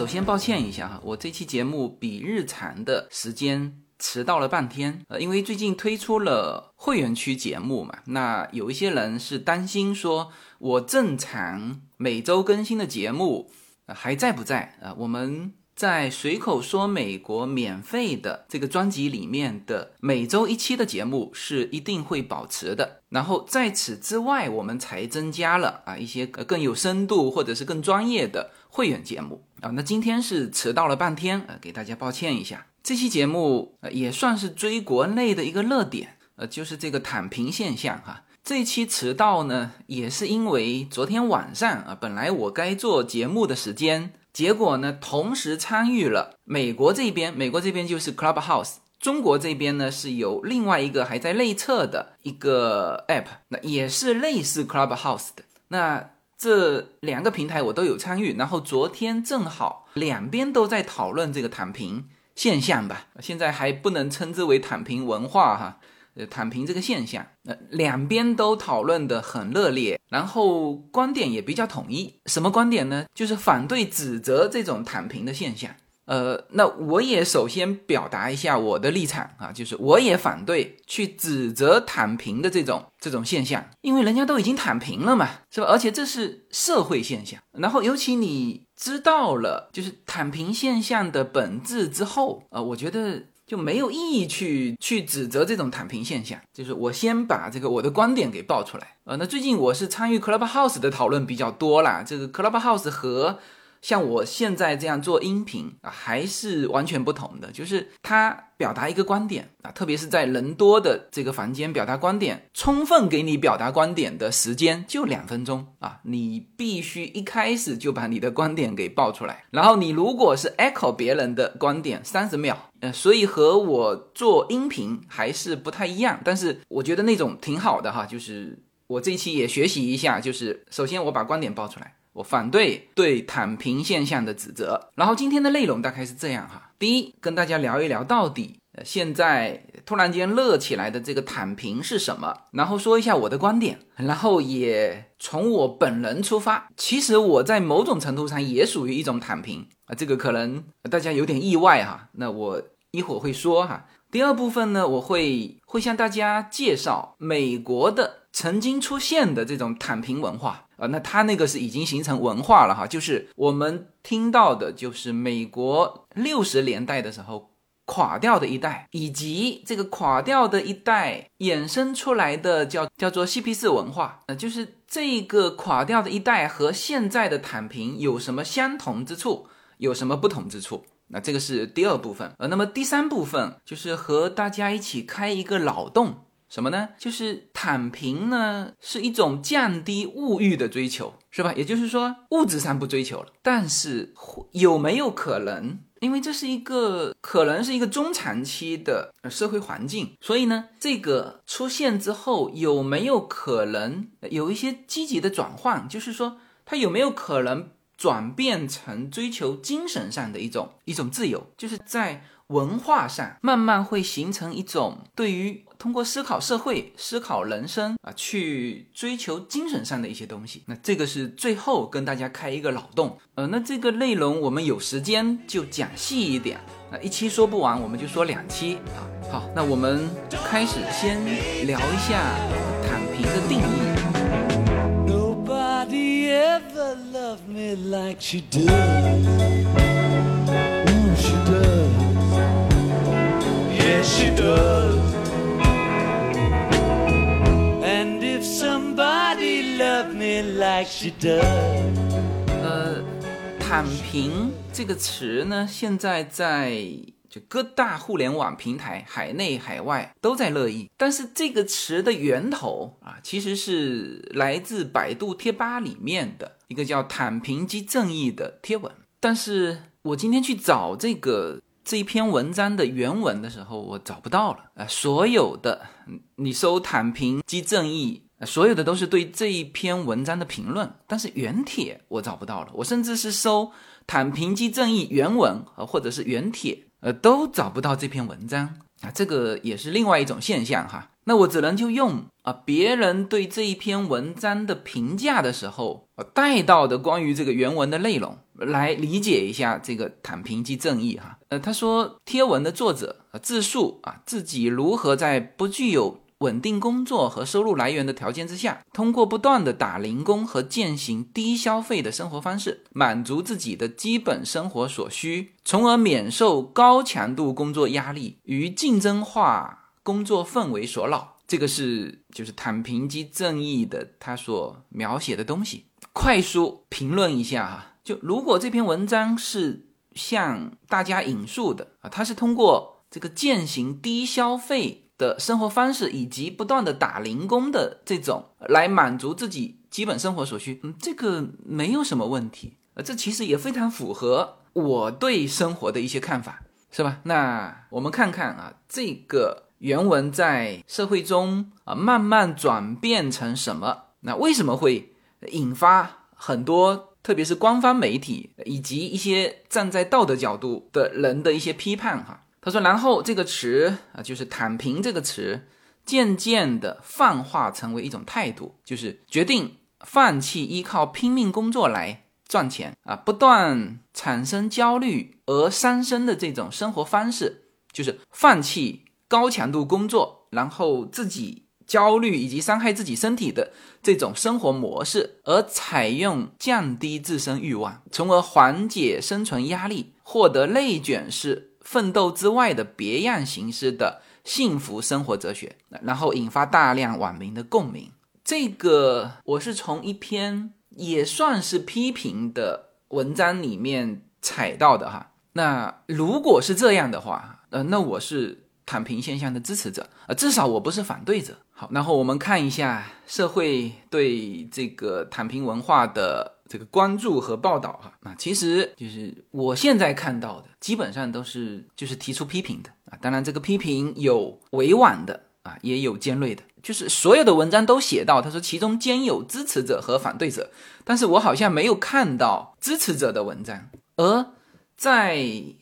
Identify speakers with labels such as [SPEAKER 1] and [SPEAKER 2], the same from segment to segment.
[SPEAKER 1] 首先抱歉一下哈，我这期节目比日常的时间迟到了半天，呃，因为最近推出了会员区节目嘛，那有一些人是担心说我正常每周更新的节目还在不在啊？我们。在随口说美国免费的这个专辑里面的每周一期的节目是一定会保持的，然后在此之外，我们才增加了啊一些更有深度或者是更专业的会员节目啊。那今天是迟到了半天，呃，给大家抱歉一下。这期节目呃也算是追国内的一个热点，呃，就是这个躺平现象哈。这期迟到呢，也是因为昨天晚上啊，本来我该做节目的时间。结果呢，同时参与了美国这边，美国这边就是 Clubhouse，中国这边呢是有另外一个还在内测的一个 app，那也是类似 Clubhouse 的。那这两个平台我都有参与，然后昨天正好两边都在讨论这个躺平现象吧，现在还不能称之为躺平文化哈。呃，躺平这个现象，呃，两边都讨论的很热烈，然后观点也比较统一。什么观点呢？就是反对指责这种躺平的现象。呃，那我也首先表达一下我的立场啊，就是我也反对去指责躺平的这种这种现象，因为人家都已经躺平了嘛，是吧？而且这是社会现象。然后尤其你知道了就是躺平现象的本质之后，啊，我觉得。就没有意义去去指责这种躺平现象，就是我先把这个我的观点给爆出来。呃，那最近我是参与 Clubhouse 的讨论比较多啦，这个 Clubhouse 和。像我现在这样做音频啊，还是完全不同的。就是他表达一个观点啊，特别是在人多的这个房间表达观点，充分给你表达观点的时间就两分钟啊，你必须一开始就把你的观点给报出来。然后你如果是 echo 别人的观点，三十秒。呃，所以和我做音频还是不太一样，但是我觉得那种挺好的哈。就是我这期也学习一下，就是首先我把观点报出来。我反对对躺平现象的指责。然后今天的内容大概是这样哈：第一，跟大家聊一聊到底现在突然间热起来的这个躺平是什么，然后说一下我的观点，然后也从我本人出发。其实我在某种程度上也属于一种躺平啊，这个可能大家有点意外哈。那我一会儿会说哈。第二部分呢，我会会向大家介绍美国的曾经出现的这种躺平文化。啊，那他那个是已经形成文化了哈，就是我们听到的，就是美国六十年代的时候垮掉的一代，以及这个垮掉的一代衍生出来的叫叫做嬉皮士文化，呃，就是这个垮掉的一代和现在的躺平有什么相同之处，有什么不同之处？那这个是第二部分，呃，那么第三部分就是和大家一起开一个脑洞。什么呢？就是躺平呢，是一种降低物欲的追求，是吧？也就是说，物质上不追求了，但是有没有可能？因为这是一个可能是一个中长期的社会环境，所以呢，这个出现之后有没有可能有一些积极的转换？就是说，它有没有可能转变成追求精神上的一种一种自由？就是在。文化上慢慢会形成一种对于通过思考社会、思考人生啊，去追求精神上的一些东西。那这个是最后跟大家开一个脑洞。呃，那这个内容我们有时间就讲细一点。那一期说不完，我们就说两期啊。好，那我们开始先聊一下躺平的定义。she does. She does And if somebody loved me like she does，呃，躺平这个词呢，现在在就各大互联网平台，海内海外都在热议。但是这个词的源头啊，其实是来自百度贴吧里面的一个叫“躺平即正义”的贴文。但是我今天去找这个。这一篇文章的原文的时候，我找不到了啊！所有的你搜“躺平即正义”，所有的都是对这一篇文章的评论，但是原帖我找不到了。我甚至是搜“躺平即正义”原文啊，或者是原帖，呃，都找不到这篇文章啊！这个也是另外一种现象哈。那我只能就用啊别人对这一篇文章的评价的时候，呃带到的关于这个原文的内容来理解一下这个躺平即正义哈。呃，他说贴文的作者自述啊自己如何在不具有稳定工作和收入来源的条件之下，通过不断的打零工和践行低消费的生活方式，满足自己的基本生活所需，从而免受高强度工作压力与竞争化工作氛围所扰。这个是就是躺平即正义的他所描写的东西。快速评论一下哈，就如果这篇文章是向大家引述的啊，它是通过这个践行低消费的生活方式，以及不断的打零工的这种来满足自己基本生活所需，嗯，这个没有什么问题啊，这其实也非常符合我对生活的一些看法，是吧？那我们看看啊，这个。原文在社会中啊，慢慢转变成什么？那为什么会引发很多，特别是官方媒体以及一些站在道德角度的人的一些批判？哈，他说，然后这个词啊，就是“躺平”这个词，渐渐的泛化成为一种态度，就是决定放弃依靠拼命工作来赚钱啊，不断产生焦虑而伤身的这种生活方式，就是放弃。高强度工作，然后自己焦虑以及伤害自己身体的这种生活模式，而采用降低自身欲望，从而缓解生存压力，获得内卷式奋斗之外的别样形式的幸福生活哲学，然后引发大量网民的共鸣。这个我是从一篇也算是批评的文章里面采到的哈。那如果是这样的话，呃，那我是。躺平现象的支持者啊，至少我不是反对者。好，然后我们看一下社会对这个躺平文化的这个关注和报道哈。啊，其实就是我现在看到的，基本上都是就是提出批评的啊。当然，这个批评有委婉的啊，也有尖锐的，就是所有的文章都写到，他说其中兼有支持者和反对者，但是我好像没有看到支持者的文章。而在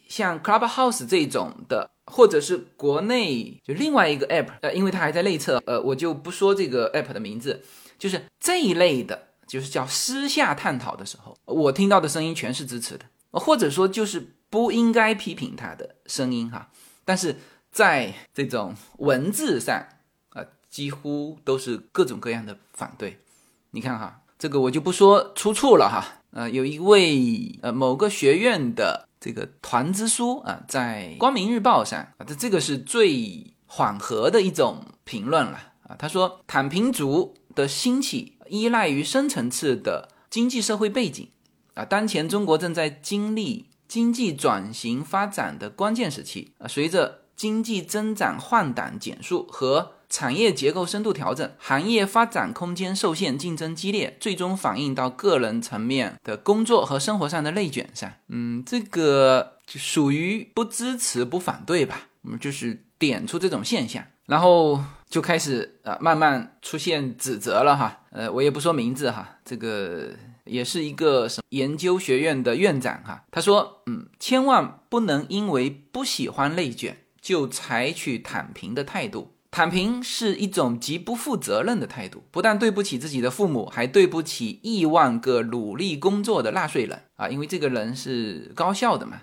[SPEAKER 1] 像 Clubhouse 这种的。或者是国内就另外一个 app，呃，因为它还在内测，呃，我就不说这个 app 的名字。就是这一类的，就是叫私下探讨的时候，我听到的声音全是支持的，或者说就是不应该批评他的声音哈。但是在这种文字上，啊，几乎都是各种各样的反对。你看哈，这个我就不说出处了哈。呃，有一位呃某个学院的。这个团支书啊，在光明日报上啊，这这个是最缓和的一种评论了啊。他说，躺平族的兴起依赖于深层次的经济社会背景啊。当前中国正在经历经济转型发展的关键时期啊，随着经济增长换挡减速和产业结构深度调整，行业发展空间受限，竞争激烈，最终反映到个人层面的工作和生活上的内卷上。嗯，这个就属于不支持不反对吧？我们就是点出这种现象，然后就开始啊，慢慢出现指责了哈。呃，我也不说名字哈，这个也是一个什么研究学院的院长哈，他说，嗯，千万不能因为不喜欢内卷就采取躺平的态度。躺平是一种极不负责任的态度，不但对不起自己的父母，还对不起亿万个努力工作的纳税人啊！因为这个人是高校的嘛，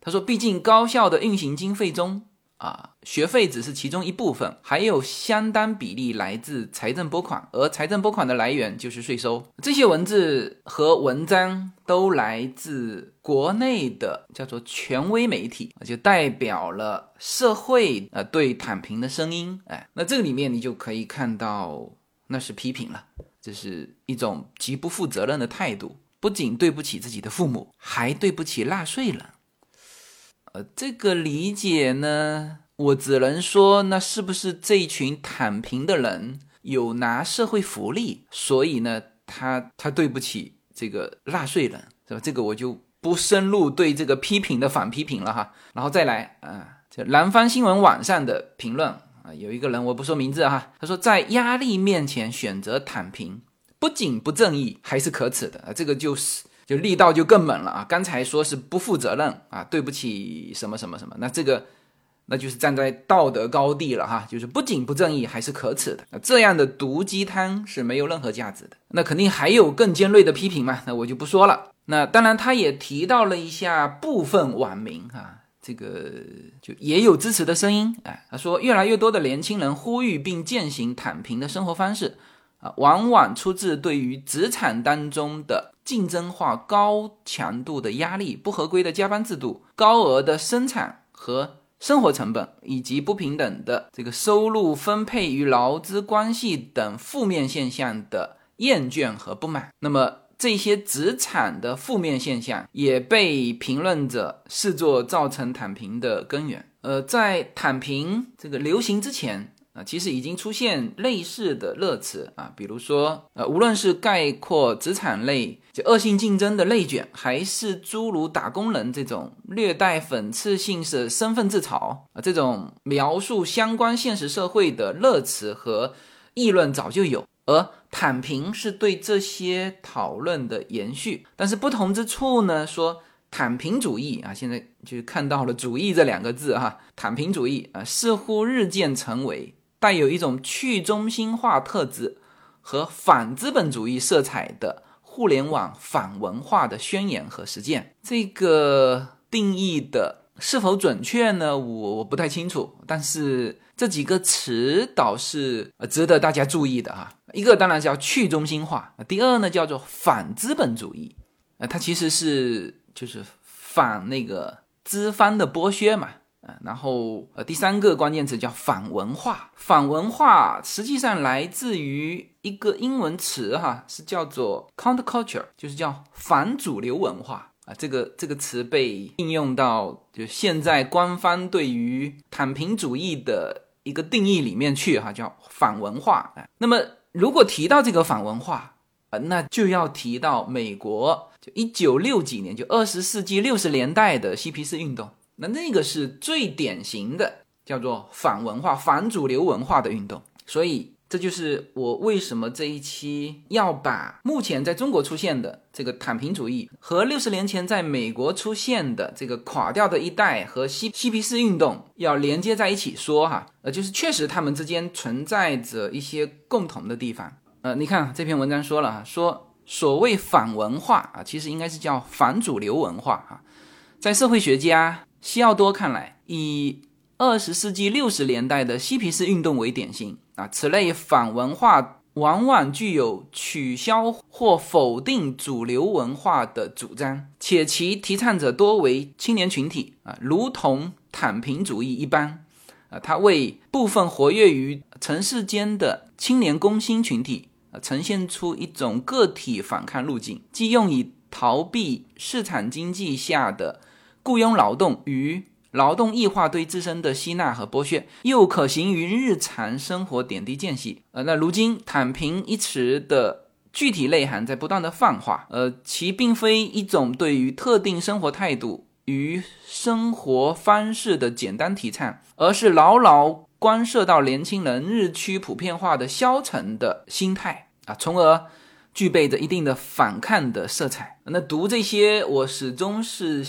[SPEAKER 1] 他说，毕竟高校的运行经费中。啊，学费只是其中一部分，还有相当比例来自财政拨款，而财政拨款的来源就是税收。这些文字和文章都来自国内的叫做权威媒体，就代表了社会呃对躺平的声音。哎，那这个里面你就可以看到，那是批评了，这是一种极不负责任的态度，不仅对不起自己的父母，还对不起纳税人。呃，这个理解呢，我只能说，那是不是这一群躺平的人有拿社会福利，所以呢，他他对不起这个纳税人，是吧？这个我就不深入对这个批评的反批评了哈。然后再来啊，这南方新闻网上的评论啊，有一个人我不说名字哈，他说在压力面前选择躺平，不仅不正义，还是可耻的啊，这个就是。就力道就更猛了啊！刚才说是不负责任啊，对不起什么什么什么，那这个那就是站在道德高地了哈，就是不仅不正义，还是可耻的。那这样的毒鸡汤是没有任何价值的。那肯定还有更尖锐的批评嘛，那我就不说了。那当然，他也提到了一下部分网民哈。这个就也有支持的声音，哎，他说越来越多的年轻人呼吁并践行躺平的生活方式，啊，往往出自对于职场当中的竞争化、高强度的压力、不合规的加班制度、高额的生产和生活成本，以及不平等的这个收入分配与劳资关系等负面现象的厌倦和不满。那么。这些职场的负面现象也被评论者视作造成躺平的根源。呃，在躺平这个流行之前啊，其实已经出现类似的热词啊，比如说呃，无论是概括职场类就恶性竞争的内卷，还是诸如打工人这种略带讽刺性的身份自嘲啊，这种描述相关现实社会的热词和议论早就有。而躺平是对这些讨论的延续，但是不同之处呢？说躺平主义啊，现在就看到了“主义”这两个字哈，躺平主义啊，似乎日渐成为带有一种去中心化特质和反资本主义色彩的互联网反文化的宣言和实践。这个定义的是否准确呢？我我不太清楚，但是。这几个词倒是呃值得大家注意的哈，一个当然是叫去中心化，第二呢叫做反资本主义，呃，它其实是就是反那个资方的剥削嘛，啊，然后呃第三个关键词叫反文化，反文化实际上来自于一个英文词哈，是叫做 counterculture，就是叫反主流文化啊。这个这个词被应用到就现在官方对于躺平主义的一个定义里面去哈，叫反文化。那么如果提到这个反文化啊，那就要提到美国就一九六几年，就二十世纪六十年代的嬉皮士运动，那那个是最典型的叫做反文化、反主流文化的运动，所以。这就是我为什么这一期要把目前在中国出现的这个躺平主义和六十年前在美国出现的这个垮掉的一代和嬉嬉皮士运动要连接在一起说哈，呃，就是确实他们之间存在着一些共同的地方。呃，你看这篇文章说了哈，说所谓反文化啊，其实应该是叫反主流文化哈，在社会学家西奥多看来，以二十世纪六十年代的嬉皮士运动为典型。啊，此类反文化往往具有取消或否定主流文化的主张，且其提倡者多为青年群体啊，如同躺平主义一般啊，它为部分活跃于城市间的青年工薪群体啊，呈现出一种个体反抗路径，即用以逃避市场经济下的雇佣劳动与。劳动异化对自身的吸纳和剥削，又可行于日常生活点滴间隙。呃，那如今“躺平”一词的具体内涵在不断的泛化。呃，其并非一种对于特定生活态度与生活方式的简单提倡，而是牢牢关涉到年轻人日趋普遍化的消沉的心态啊，从而具备着一定的反抗的色彩。那读这些，我始终是。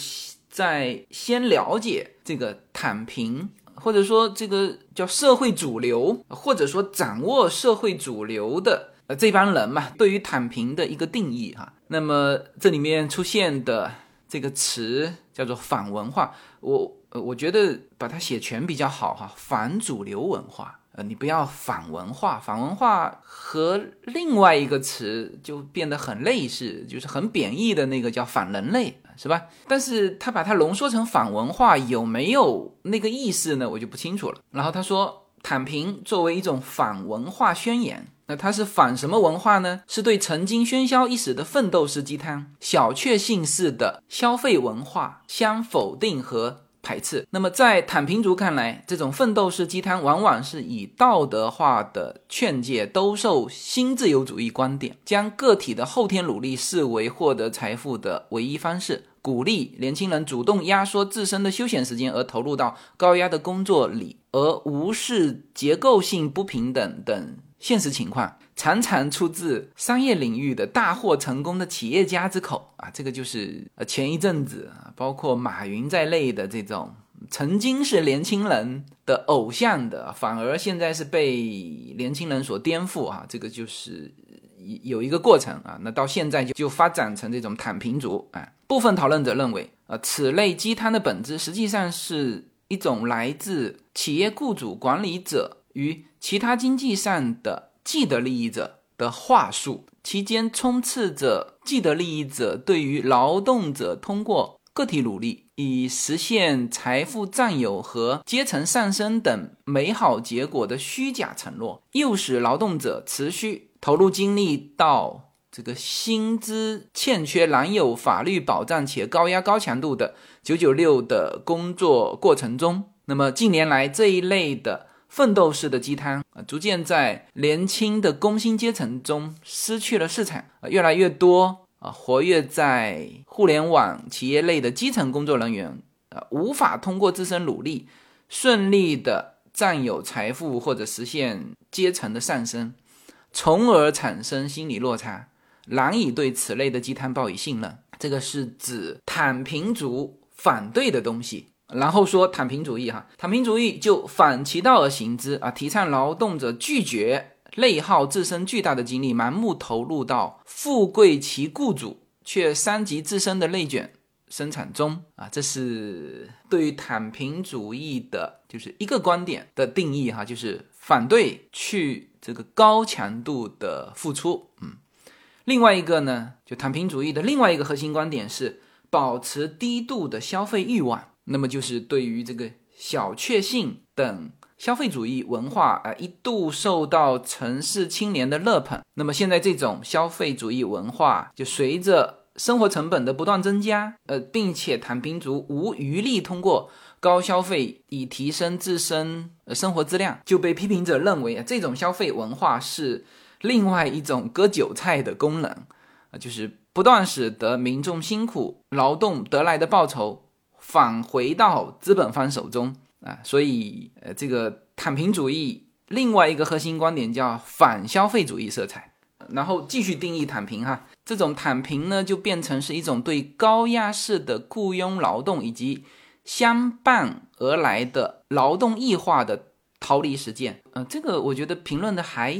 [SPEAKER 1] 在先了解这个躺平，或者说这个叫社会主流，或者说掌握社会主流的呃这帮人嘛，对于躺平的一个定义哈。那么这里面出现的这个词叫做反文化，我呃我觉得把它写全比较好哈，反主流文化。呃，你不要反文化，反文化和另外一个词就变得很类似，就是很贬义的那个叫反人类，是吧？但是他把它浓缩成反文化，有没有那个意思呢？我就不清楚了。然后他说，躺平作为一种反文化宣言，那它是反什么文化呢？是对曾经喧嚣一时的奋斗式鸡汤、小确幸式的消费文化相否定和。排斥。那么，在躺平族看来，这种奋斗式鸡汤往往是以道德化的劝诫兜售新自由主义观点，将个体的后天努力视为获得财富的唯一方式，鼓励年轻人主动压缩自身的休闲时间，而投入到高压的工作里，而无视结构性不平等等现实情况。常常出自商业领域的大获成功的企业家之口啊，这个就是呃前一阵子，包括马云在内的这种曾经是年轻人的偶像的，反而现在是被年轻人所颠覆啊！这个就是有一个过程啊。那到现在就就发展成这种躺平族啊。部分讨论者认为，呃，此类鸡汤的本质实际上是一种来自企业雇主、管理者与其他经济上的既得利益者的话术，其间充斥着既得利益者对于劳动者通过个体努力。以实现财富占有和阶层上升等美好结果的虚假承诺，诱使劳动者持续投入精力到这个薪资欠缺、难有法律保障且高压高强度的九九六的工作过程中。那么近年来，这一类的奋斗式的鸡汤啊，逐渐在年轻的工薪阶层中失去了市场啊，越来越多。啊，活跃在互联网企业内的基层工作人员，啊，无法通过自身努力顺利的占有财富或者实现阶层的上升，从而产生心理落差，难以对此类的鸡汤抱以信任。这个是指躺平族反对的东西。然后说躺平主义，哈，躺平主义就反其道而行之啊，提倡劳动者拒绝。内耗自身巨大的精力，盲目投入到富贵其雇主，却伤及自身的内卷生产中啊！这是对于躺平主义的，就是一个观点的定义哈，就是反对去这个高强度的付出。嗯，另外一个呢，就躺平主义的另外一个核心观点是保持低度的消费欲望，那么就是对于这个小确幸等。消费主义文化啊，一度受到城市青年的热捧。那么现在这种消费主义文化，就随着生活成本的不断增加，呃，并且躺平族无余力通过高消费以提升自身呃生活质量，就被批评者认为啊，这种消费文化是另外一种割韭菜的功能啊，就是不断使得民众辛苦劳动得来的报酬返回到资本方手中。啊，所以呃，这个躺平主义另外一个核心观点叫反消费主义色彩，然后继续定义躺平哈，这种躺平呢就变成是一种对高压式的雇佣劳动以及相伴而来的劳动异化的逃离实践。呃，这个我觉得评论的还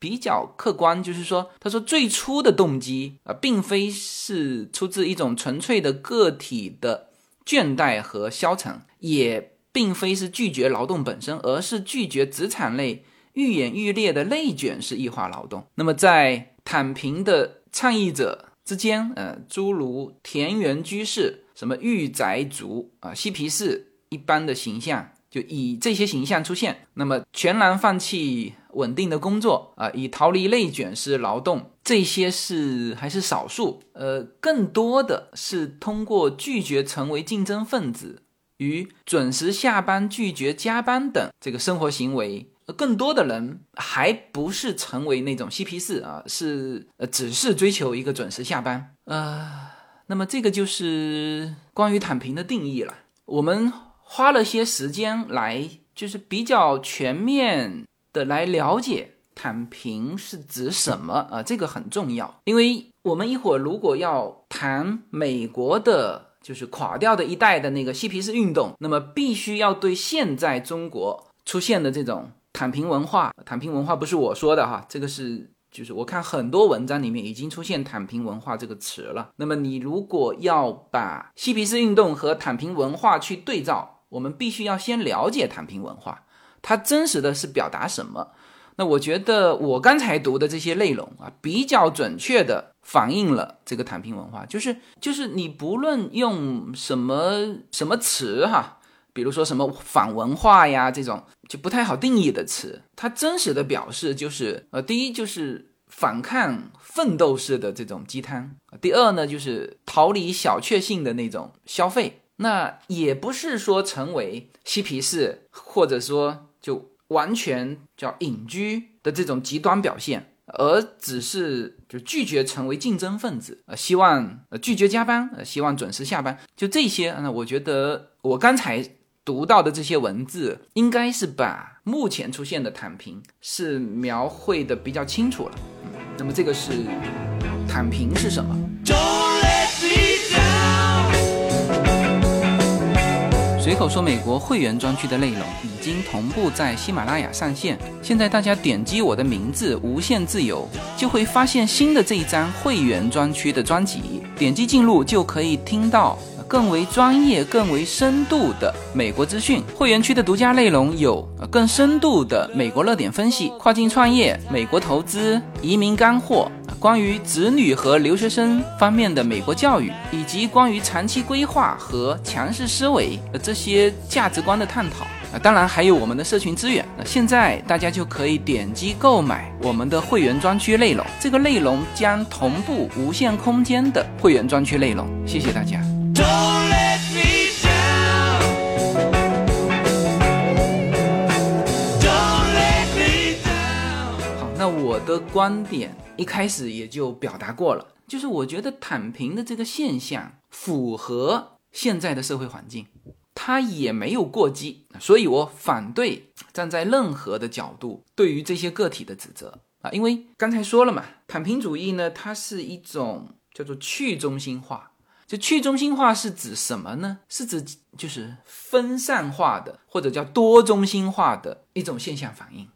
[SPEAKER 1] 比较客观，就是说，他说最初的动机啊，并非是出自一种纯粹的个体的倦怠和消沉，也。并非是拒绝劳动本身，而是拒绝职场内愈演愈烈的内卷式异化劳动。那么，在躺平的倡议者之间，呃，诸如田园居士、什么御宅族啊、嬉皮士一般的形象，就以这些形象出现。那么，全然放弃稳定的工作啊，以逃离内卷式劳动，这些是还是少数。呃，更多的是通过拒绝成为竞争分子。与准时下班、拒绝加班等这个生活行为，更多的人还不是成为那种嬉皮士啊，是呃，只是追求一个准时下班。呃，那么这个就是关于躺平的定义了。我们花了些时间来，就是比较全面的来了解躺平是指什么啊，这个很重要，因为我们一会儿如果要谈美国的。就是垮掉的一代的那个嬉皮士运动，那么必须要对现在中国出现的这种躺平文化，躺平文化不是我说的哈，这个是就是我看很多文章里面已经出现躺平文化这个词了。那么你如果要把嬉皮士运动和躺平文化去对照，我们必须要先了解躺平文化，它真实的是表达什么。那我觉得我刚才读的这些内容啊，比较准确的反映了这个躺平文化，就是就是你不论用什么什么词哈，比如说什么反文化呀这种就不太好定义的词，它真实的表示就是呃，第一就是反抗奋斗式的这种鸡汤，第二呢就是逃离小确幸的那种消费，那也不是说成为嬉皮士，或者说就。完全叫隐居的这种极端表现，而只是就拒绝成为竞争分子，呃，希望呃拒绝加班，呃，希望准时下班，就这些。那我觉得我刚才读到的这些文字，应该是把目前出现的躺平是描绘的比较清楚了。那么这个是躺平是什么？随口说美国会员专区的内容已经同步在喜马拉雅上线，现在大家点击我的名字“无限自由”，就会发现新的这一张会员专区的专辑，点击进入就可以听到。更为专业、更为深度的美国资讯，会员区的独家内容有更深度的美国热点分析、跨境创业、美国投资、移民干货，关于子女和留学生方面的美国教育，以及关于长期规划和强势思维这些价值观的探讨。啊，当然还有我们的社群资源。那现在大家就可以点击购买我们的会员专区内容，这个内容将同步无限空间的会员专区内容。谢谢大家。好，那我的观点一开始也就表达过了，就是我觉得躺平的这个现象符合现在的社会环境，它也没有过激，所以我反对站在任何的角度对于这些个体的指责啊，因为刚才说了嘛，躺平主义呢，它是一种叫做去中心化。就去中心化是指什么呢？是指就是分散化的，或者叫多中心化的一种现象反应。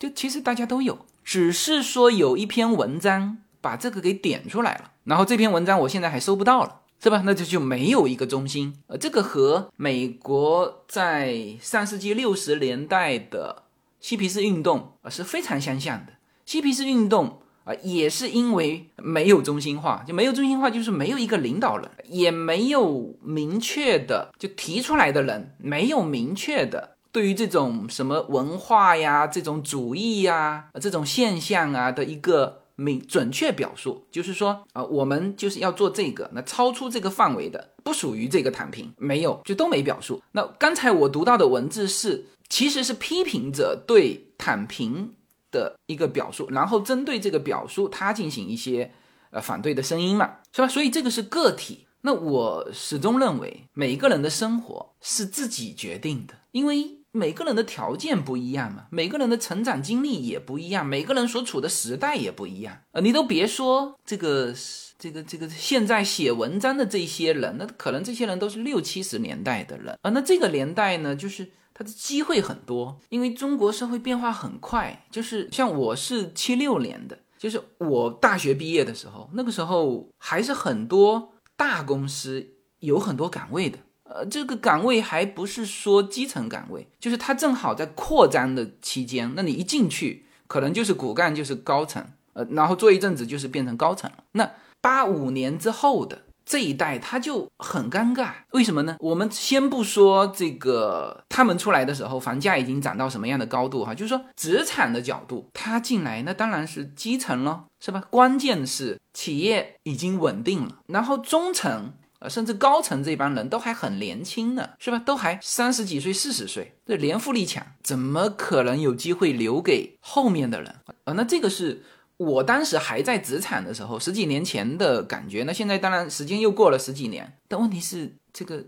[SPEAKER 1] 就其实大家都有，只是说有一篇文章把这个给点出来了，然后这篇文章我现在还搜不到了，是吧？那就就没有一个中心。呃，这个和美国在上世纪六十年代的嬉皮士运动啊是非常相像的。嬉皮士运动。啊，也是因为没有中心化，就没有中心化，就是没有一个领导人，也没有明确的就提出来的人，没有明确的对于这种什么文化呀、这种主义呀、这种现象啊的一个明准确表述，就是说啊，我们就是要做这个，那超出这个范围的，不属于这个躺平，没有，就都没表述。那刚才我读到的文字是，其实是批评者对躺平。的一个表述，然后针对这个表述，他进行一些呃反对的声音嘛，是吧？所以这个是个体。那我始终认为，每个人的生活是自己决定的，因为每个人的条件不一样嘛，每个人的成长经历也不一样，每个人所处的时代也不一样。呃，你都别说这个这个这个现在写文章的这些人，那可能这些人都是六七十年代的人啊。那这个年代呢，就是。的机会很多，因为中国社会变化很快。就是像我是七六年的，就是我大学毕业的时候，那个时候还是很多大公司有很多岗位的。呃，这个岗位还不是说基层岗位，就是它正好在扩张的期间。那你一进去，可能就是骨干，就是高层，呃，然后做一阵子就是变成高层了。那八五年之后的。这一代他就很尴尬，为什么呢？我们先不说这个，他们出来的时候房价已经涨到什么样的高度哈，就是说职场的角度，他进来那当然是基层了，是吧？关键是企业已经稳定了，然后中层呃甚至高层这帮人都还很年轻呢，是吧？都还三十几岁、四十岁，这年富力强，怎么可能有机会留给后面的人啊？那这个是。我当时还在职场的时候，十几年前的感觉。那现在当然时间又过了十几年，但问题是，这个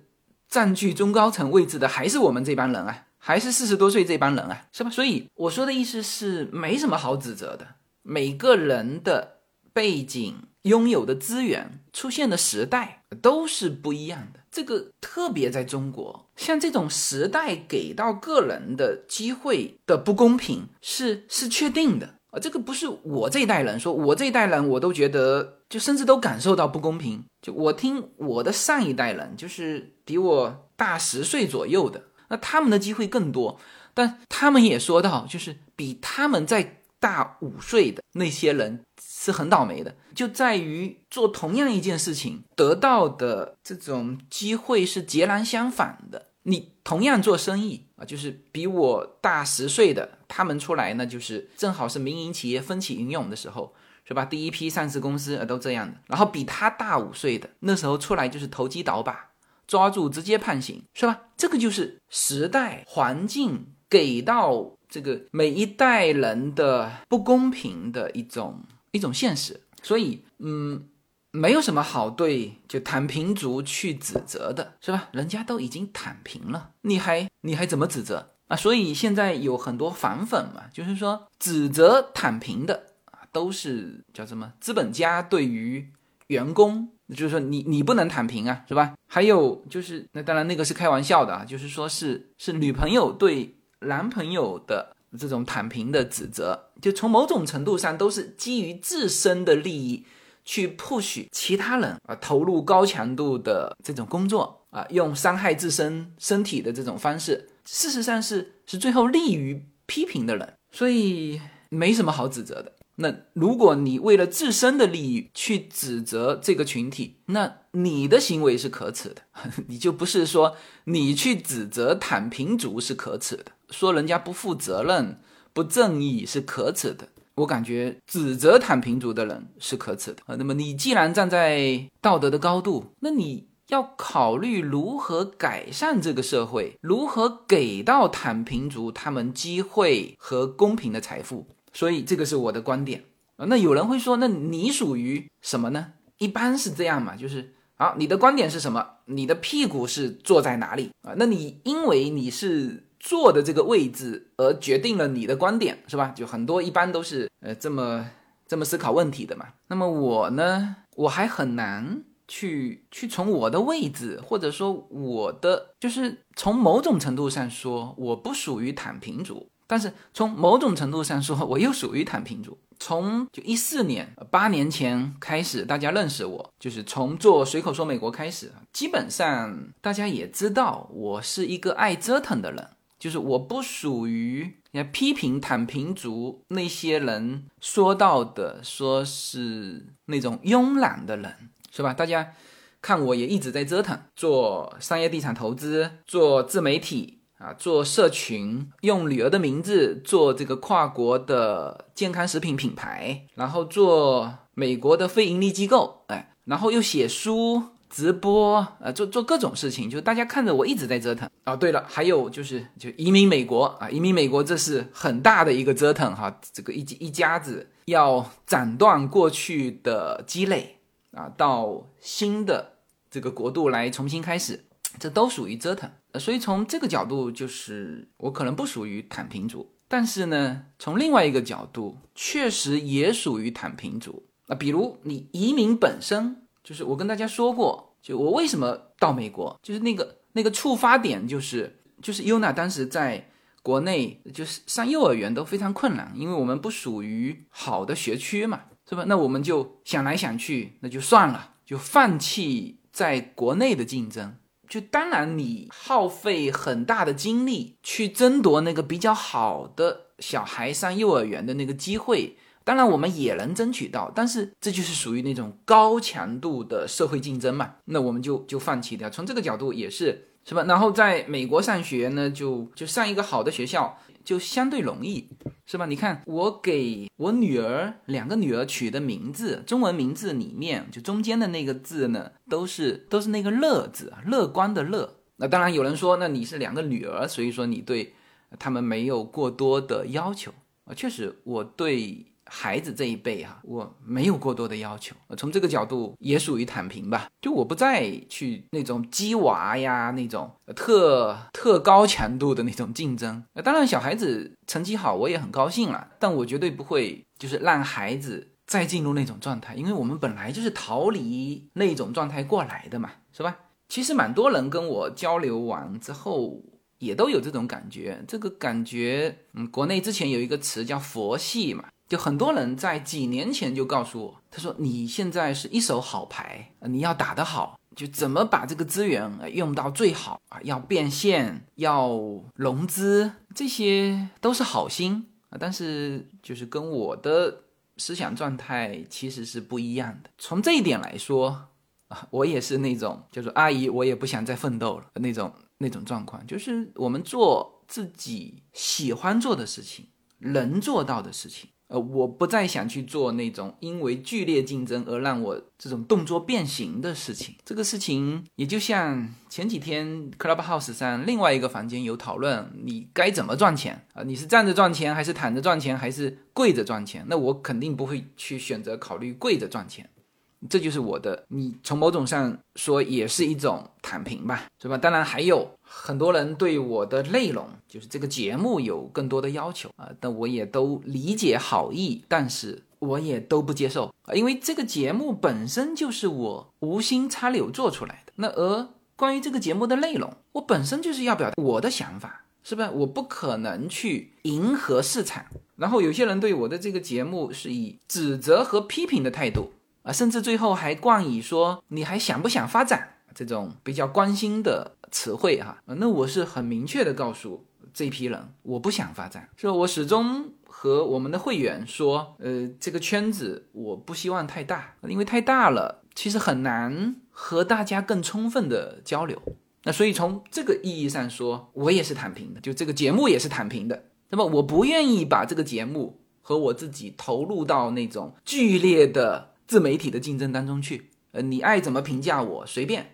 [SPEAKER 1] 占据中高层位置的还是我们这帮人啊，还是四十多岁这帮人啊，是吧？所以我说的意思是，没什么好指责的。每个人的背景、拥有的资源、出现的时代都是不一样的。这个特别在中国，像这种时代给到个人的机会的不公平，是是确定的。啊，这个不是我这一代人说，我这一代人我都觉得，就甚至都感受到不公平。就我听我的上一代人，就是比我大十岁左右的，那他们的机会更多，但他们也说到，就是比他们再大五岁的那些人是很倒霉的，就在于做同样一件事情得到的这种机会是截然相反的。你同样做生意啊，就是比我大十岁的他们出来呢，就是正好是民营企业风起云涌的时候，是吧？第一批上市公司啊都这样的。然后比他大五岁的那时候出来就是投机倒把，抓住直接判刑，是吧？这个就是时代环境给到这个每一代人的不公平的一种一种现实。所以，嗯。没有什么好对就躺平族去指责的，是吧？人家都已经躺平了，你还你还怎么指责所以现在有很多反粉嘛，就是说指责躺平的啊，都是叫什么资本家对于员工就是说你你不能躺平啊，是吧？还有就是那当然那个是开玩笑的啊，就是说是是女朋友对男朋友的这种躺平的指责，就从某种程度上都是基于自身的利益去 push 其他人啊投入高强度的这种工作啊，用伤害自身身体的这种方式，事实上是是最后利于批评的人，所以没什么好指责的。那如果你为了自身的利益去指责这个群体，那你的行为是可耻的。你就不是说你去指责躺平族是可耻的，说人家不负责任、不正义是可耻的。我感觉指责躺平族的人是可耻的啊。那么你既然站在道德的高度，那你要考虑如何改善这个社会，如何给到躺平族他们机会和公平的财富。所以这个是我的观点啊。那有人会说，那你属于什么呢？一般是这样嘛，就是啊，你的观点是什么？你的屁股是坐在哪里啊？那你因为你是坐的这个位置而决定了你的观点，是吧？就很多一般都是呃这么这么思考问题的嘛。那么我呢，我还很难去去从我的位置，或者说我的，就是从某种程度上说，我不属于躺平族。但是从某种程度上说，我又属于躺平族。从就一四年八年前开始，大家认识我，就是从做随口说美国开始，基本上大家也知道我是一个爱折腾的人，就是我不属于批评躺平族那些人说到的，说是那种慵懒的人，是吧？大家看我也一直在折腾，做商业地产投资，做自媒体。啊，做社群，用女儿的名字做这个跨国的健康食品品牌，然后做美国的非盈利机构，哎，然后又写书、直播，呃，做做各种事情，就大家看着我一直在折腾啊。对了，还有就是就移民美国啊，移民美国这是很大的一个折腾哈，这个一一家子要斩断过去的积累啊，到新的这个国度来重新开始。这都属于折腾，所以从这个角度，就是我可能不属于躺平族，但是呢，从另外一个角度，确实也属于躺平族。那比如你移民本身，就是我跟大家说过，就我为什么到美国，就是那个那个触发点，就是就是优娜当时在国内就是上幼儿园都非常困难，因为我们不属于好的学区嘛，对吧？那我们就想来想去，那就算了，就放弃在国内的竞争。就当然，你耗费很大的精力去争夺那个比较好的小孩上幼儿园的那个机会，当然我们也能争取到，但是这就是属于那种高强度的社会竞争嘛，那我们就就放弃掉。从这个角度也是，是吧？然后在美国上学呢，就就上一个好的学校。就相对容易，是吧？你看我给我女儿两个女儿取的名字，中文名字里面就中间的那个字呢，都是都是那个乐字，乐观的乐。那当然有人说，那你是两个女儿，所以说你对他们没有过多的要求啊。确实，我对。孩子这一辈哈，我没有过多的要求，从这个角度也属于躺平吧。就我不再去那种鸡娃呀，那种特特高强度的那种竞争。当然，小孩子成绩好，我也很高兴了。但我绝对不会就是让孩子再进入那种状态，因为我们本来就是逃离那种状态过来的嘛，是吧？其实蛮多人跟我交流完之后，也都有这种感觉。这个感觉，嗯，国内之前有一个词叫“佛系”嘛。就很多人在几年前就告诉我，他说你现在是一手好牌，你要打得好，就怎么把这个资源用到最好啊？要变现，要融资，这些都是好心啊。但是就是跟我的思想状态其实是不一样的。从这一点来说啊，我也是那种叫做阿姨，我也不想再奋斗了那种那种状况。就是我们做自己喜欢做的事情，能做到的事情。呃，我不再想去做那种因为剧烈竞争而让我这种动作变形的事情。这个事情也就像前几天 Clubhouse 上另外一个房间有讨论，你该怎么赚钱啊？你是站着赚钱，还是躺着赚钱，还是跪着赚钱？那我肯定不会去选择考虑跪着赚钱。这就是我的，你从某种上说也是一种躺平吧，是吧？当然还有很多人对我的内容，就是这个节目有更多的要求啊，但我也都理解好意，但是我也都不接受啊，因为这个节目本身就是我无心插柳做出来的。那而关于这个节目的内容，我本身就是要表达我的想法，是吧？我不可能去迎合市场。然后有些人对我的这个节目是以指责和批评的态度啊，甚至最后还冠以说你还想不想发展这种比较关心的词汇哈。那我是很明确的告诉这批人，我不想发展，是？我始终。和我们的会员说，呃，这个圈子我不希望太大，因为太大了，其实很难和大家更充分的交流。那所以从这个意义上说，我也是躺平的，就这个节目也是躺平的。那么我不愿意把这个节目和我自己投入到那种剧烈的自媒体的竞争当中去。呃，你爱怎么评价我随便，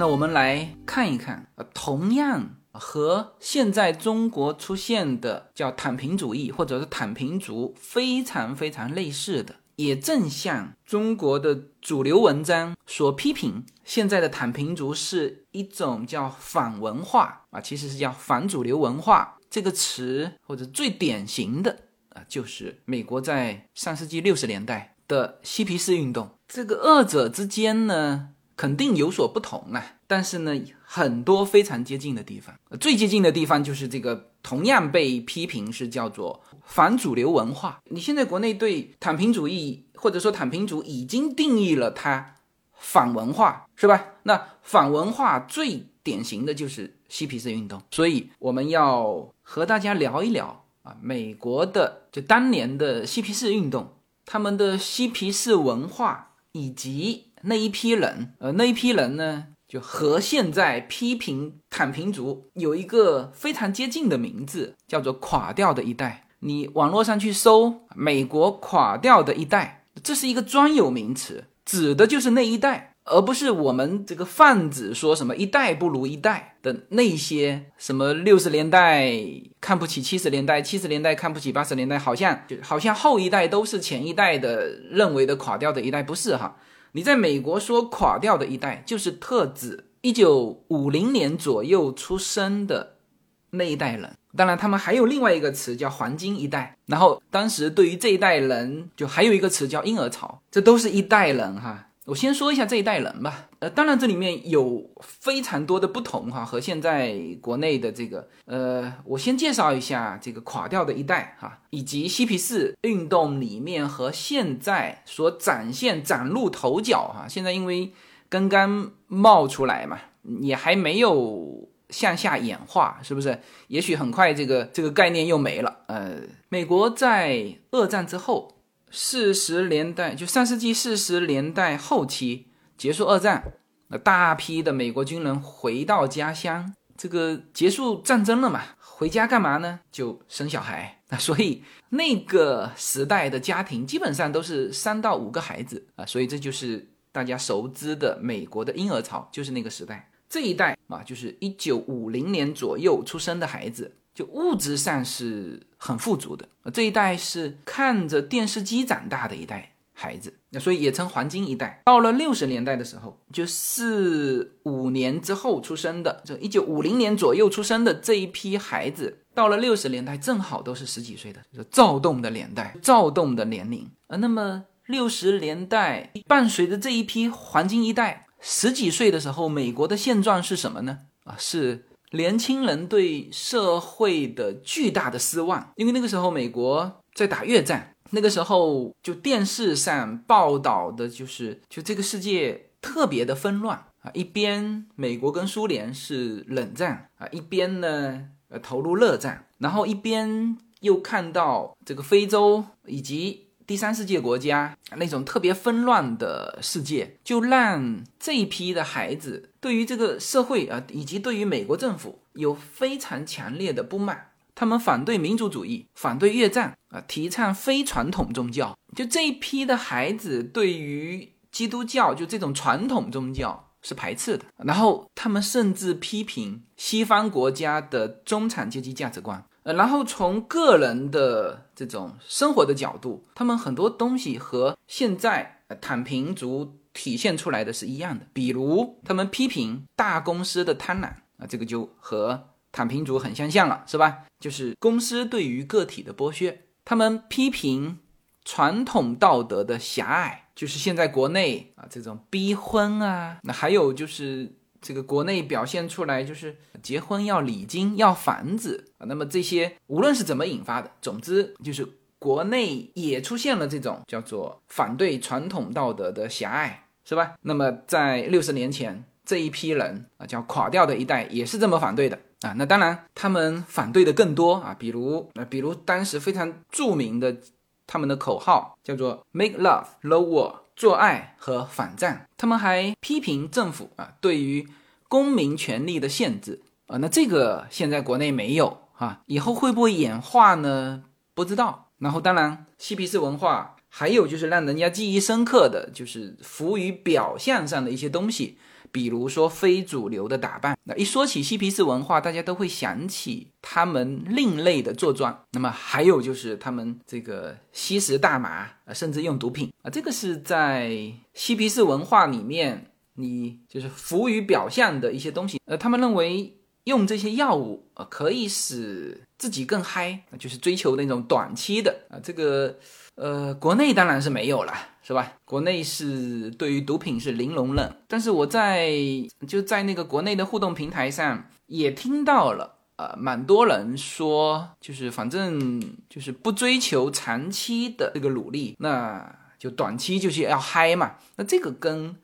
[SPEAKER 1] 那我们来看一看，呃，同样和现在中国出现的叫躺平主义或者是躺平族非常非常类似的，也正像中国的主流文章所批评，现在的躺平族是一种叫反文化啊，其实是叫反主流文化这个词，或者最典型的啊，就是美国在上世纪六十年代的嬉皮士运动，这个二者之间呢。肯定有所不同啊，但是呢，很多非常接近的地方，最接近的地方就是这个同样被批评是叫做反主流文化。你现在国内对躺平主义或者说躺平族已经定义了它反文化，是吧？那反文化最典型的就是嬉皮士运动，所以我们要和大家聊一聊啊，美国的就当年的嬉皮士运动，他们的嬉皮士文化以及。那一批人，呃，那一批人呢，就和现在批评躺平族有一个非常接近的名字，叫做“垮掉的一代”。你网络上去搜“美国垮掉的一代”，这是一个专有名词，指的就是那一代，而不是我们这个泛指说什么一代不如一代的那些什么六十年代看不起七十年代，七十年代看不起八十年代，好像就好像后一代都是前一代的认为的垮掉的一代，不是哈？你在美国说垮掉的一代，就是特指一九五零年左右出生的那一代人。当然，他们还有另外一个词叫黄金一代。然后，当时对于这一代人，就还有一个词叫婴儿潮。这都是一代人哈。我先说一下这一代人吧。呃，当然这里面有非常多的不同哈，和现在国内的这个，呃，我先介绍一下这个垮掉的一代哈，以及嬉皮士运动里面和现在所展现崭露头角哈。现在因为刚刚冒出来嘛，也还没有向下演化，是不是？也许很快这个这个概念又没了。呃，美国在二战之后。四十年代，就上世纪四十年代后期结束二战，那大批的美国军人回到家乡，这个结束战争了嘛？回家干嘛呢？就生小孩啊！所以那个时代的家庭基本上都是三到五个孩子啊，所以这就是大家熟知的美国的婴儿潮，就是那个时代这一代啊，就是一九五零年左右出生的孩子。就物质上是很富足的，这一代是看着电视机长大的一代孩子，那所以也称黄金一代。到了六十年代的时候，就四五年之后出生的，这一九五零年左右出生的这一批孩子，到了六十年代正好都是十几岁的，就是躁动的年代，躁动的年龄。呃，那么六十年代伴随着这一批黄金一代十几岁的时候，美国的现状是什么呢？啊，是。年轻人对社会的巨大的失望，因为那个时候美国在打越战，那个时候就电视上报道的就是就这个世界特别的纷乱啊，一边美国跟苏联是冷战啊，一边呢呃投入热战，然后一边又看到这个非洲以及。第三世界国家那种特别纷乱的世界，就让这一批的孩子对于这个社会啊，以及对于美国政府有非常强烈的不满。他们反对民族主义，反对越战啊，提倡非传统宗教。就这一批的孩子对于基督教就这种传统宗教是排斥的。然后他们甚至批评西方国家的中产阶级价值观。呃，然后从个人的这种生活的角度，他们很多东西和现在躺平族体现出来的是一样的。比如，他们批评大公司的贪婪啊，这个就和躺平族很相像了，是吧？就是公司对于个体的剥削。他们批评传统道德的狭隘，就是现在国内啊这种逼婚啊，那还有就是。这个国内表现出来就是结婚要礼金要房子啊，那么这些无论是怎么引发的，总之就是国内也出现了这种叫做反对传统道德的狭隘，是吧？那么在六十年前这一批人啊，叫垮掉的一代也是这么反对的啊。那当然他们反对的更多啊，比如那比如当时非常著名的他们的口号叫做 “Make love, no war”。做爱和反战，他们还批评政府啊对于公民权利的限制啊，那这个现在国内没有啊，以后会不会演化呢？不知道。然后当然，嬉皮士文化还有就是让人家记忆深刻的就是浮于表象上的一些东西。比如说非主流的打扮，那一说起嬉皮士文化，大家都会想起他们另类的坐装。那么还有就是他们这个吸食大麻，甚至用毒品啊，这个是在嬉皮士文化里面，你就是浮于表象的一些东西。呃，他们认为用这些药物啊，可以使自己更嗨，就是追求那种短期的啊，这个呃，国内当然是没有了。是吧？国内是对于毒品是零容忍，但是我在就在那个国内的互动平台上也听到了，呃，蛮多人说，就是反正就是不追求长期的这个努力，那就短期就是要嗨嘛。那这个跟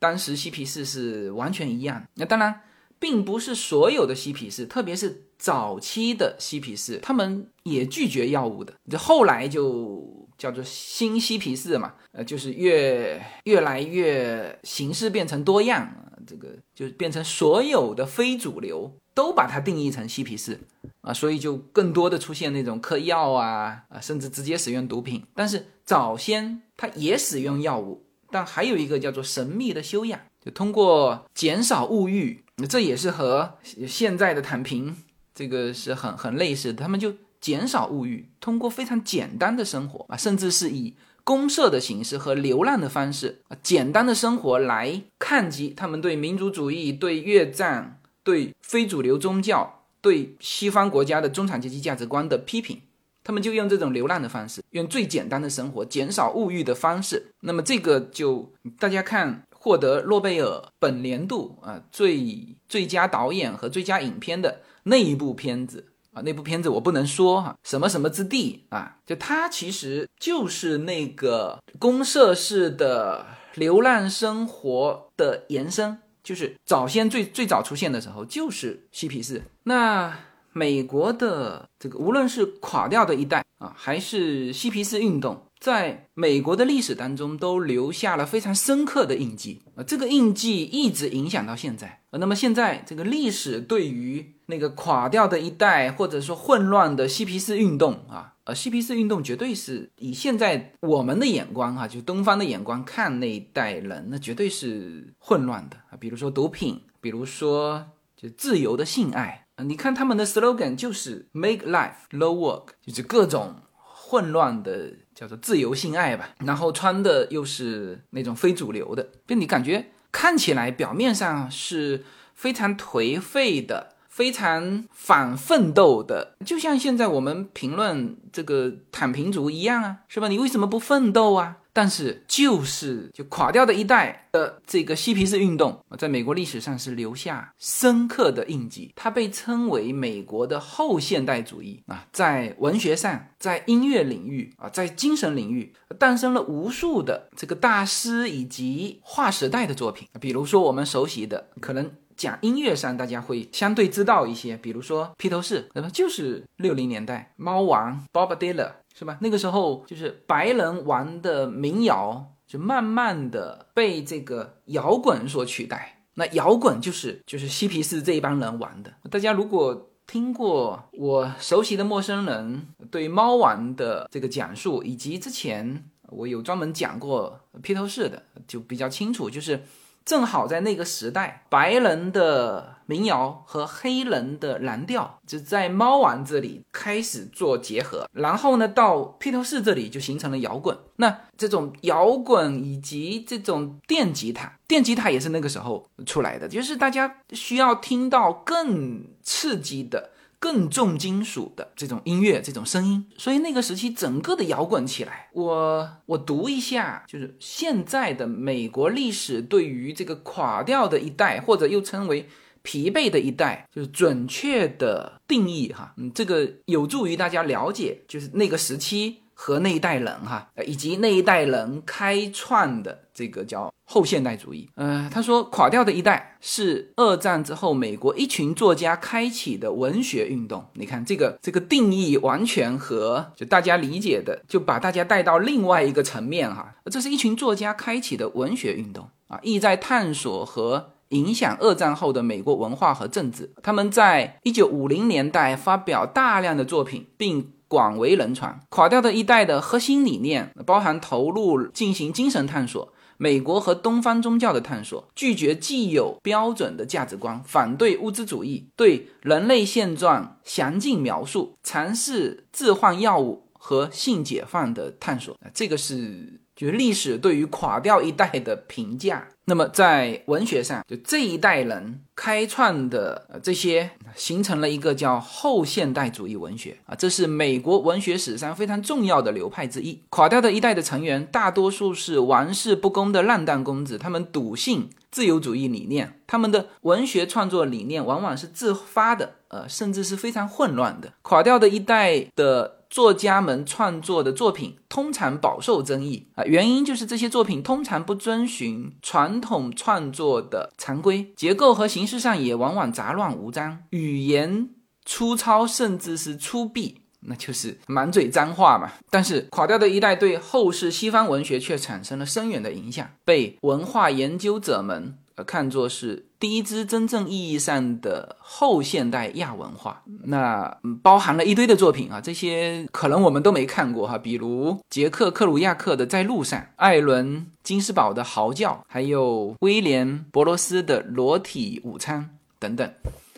[SPEAKER 1] 当时嬉皮士是完全一样。那当然，并不是所有的嬉皮士，特别是早期的嬉皮士，他们也拒绝药物的。这后来就。叫做新嬉皮士嘛，呃，就是越越来越形式变成多样，这个就变成所有的非主流都把它定义成嬉皮士啊，所以就更多的出现那种嗑药啊啊，甚至直接使用毒品。但是早先他也使用药物，但还有一个叫做神秘的修养，就通过减少物欲，这也是和现在的躺平这个是很很类似的，他们就。减少物欲，通过非常简单的生活啊，甚至是以公社的形式和流浪的方式啊，简单的生活来抗击他们对民族主义、对越战、对非主流宗教、对西方国家的中产阶级价值观的批评。他们就用这种流浪的方式，用最简单的生活、减少物欲的方式。那么这个就大家看，获得诺贝尔本年度啊最最佳导演和最佳影片的那一部片子。啊，那部片子我不能说哈，什么什么之地啊，就它其实就是那个公社式的流浪生活的延伸，就是早先最最早出现的时候就是嬉皮士。那美国的这个无论是垮掉的一代啊，还是嬉皮士运动。在美国的历史当中，都留下了非常深刻的印记啊，这个印记一直影响到现在啊。那么现在这个历史对于那个垮掉的一代，或者说混乱的嬉皮士运动啊，呃，嬉皮士运动绝对是以现在我们的眼光哈，就东方的眼光看那一代人，那绝对是混乱的啊。比如说毒品，比如说就自由的性爱啊，你看他们的 slogan 就是 Make life, no work，就是各种混乱的。叫做自由性爱吧，然后穿的又是那种非主流的，就你感觉看起来表面上是非常颓废的，非常反奋斗的，就像现在我们评论这个躺平族一样啊，是吧？你为什么不奋斗啊？但是就是就垮掉的一代的这个嬉皮士运动，在美国历史上是留下深刻的印记。它被称为美国的后现代主义啊，在文学上，在音乐领域啊，在精神领域诞生了无数的这个大师以及划时代的作品。比如说我们熟悉的，可能讲音乐上大家会相对知道一些，比如说披头士，那么就是六零年代猫王 Bob Dylan。是吧？那个时候就是白人玩的民谣，就慢慢的被这个摇滚所取代。那摇滚就是就是嬉皮士这一帮人玩的。大家如果听过我熟悉的陌生人对猫王的这个讲述，以及之前我有专门讲过披头士的，就比较清楚，就是。正好在那个时代，白人的民谣和黑人的蓝调就在猫王这里开始做结合，然后呢，到披头士这里就形成了摇滚。那这种摇滚以及这种电吉他，电吉他也是那个时候出来的，就是大家需要听到更刺激的。更重金属的这种音乐，这种声音，所以那个时期整个的摇滚起来。我我读一下，就是现在的美国历史对于这个垮掉的一代，或者又称为疲惫的一代，就是准确的定义哈。嗯，这个有助于大家了解，就是那个时期。和那一代人哈，以及那一代人开创的这个叫后现代主义。呃，他说垮掉的一代是二战之后美国一群作家开启的文学运动。你看这个这个定义完全和就大家理解的，就把大家带到另外一个层面哈。这是一群作家开启的文学运动啊，意在探索和影响二战后的美国文化和政治。他们在一九五零年代发表大量的作品，并。广为人传，垮掉的一代的核心理念包含投入进行精神探索，美国和东方宗教的探索，拒绝既有标准的价值观，反对物质主义，对人类现状详尽描述，尝试置换药物和性解放的探索。这个是。就是历史对于垮掉一代的评价。那么在文学上，就这一代人开创的这些，形成了一个叫后现代主义文学啊，这是美国文学史上非常重要的流派之一。垮掉的一代的成员，大多数是玩世不恭的浪荡公子，他们笃信自由主义理念，他们的文学创作理念往往是自发的，呃，甚至是非常混乱的。垮掉的一代的。作家们创作的作品通常饱受争议啊，原因就是这些作品通常不遵循传统创作的常规，结构和形式上也往往杂乱无章，语言粗糙，甚至是粗鄙，那就是满嘴脏话嘛。但是垮掉的一代对后世西方文学却产生了深远的影响，被文化研究者们。呃，看作是第一支真正意义上的后现代亚文化，那包含了一堆的作品啊，这些可能我们都没看过哈，比如杰克·克鲁亚克的《在路上》，艾伦·金斯堡的《嚎叫》，还有威廉·博罗斯的《裸体午餐》等等。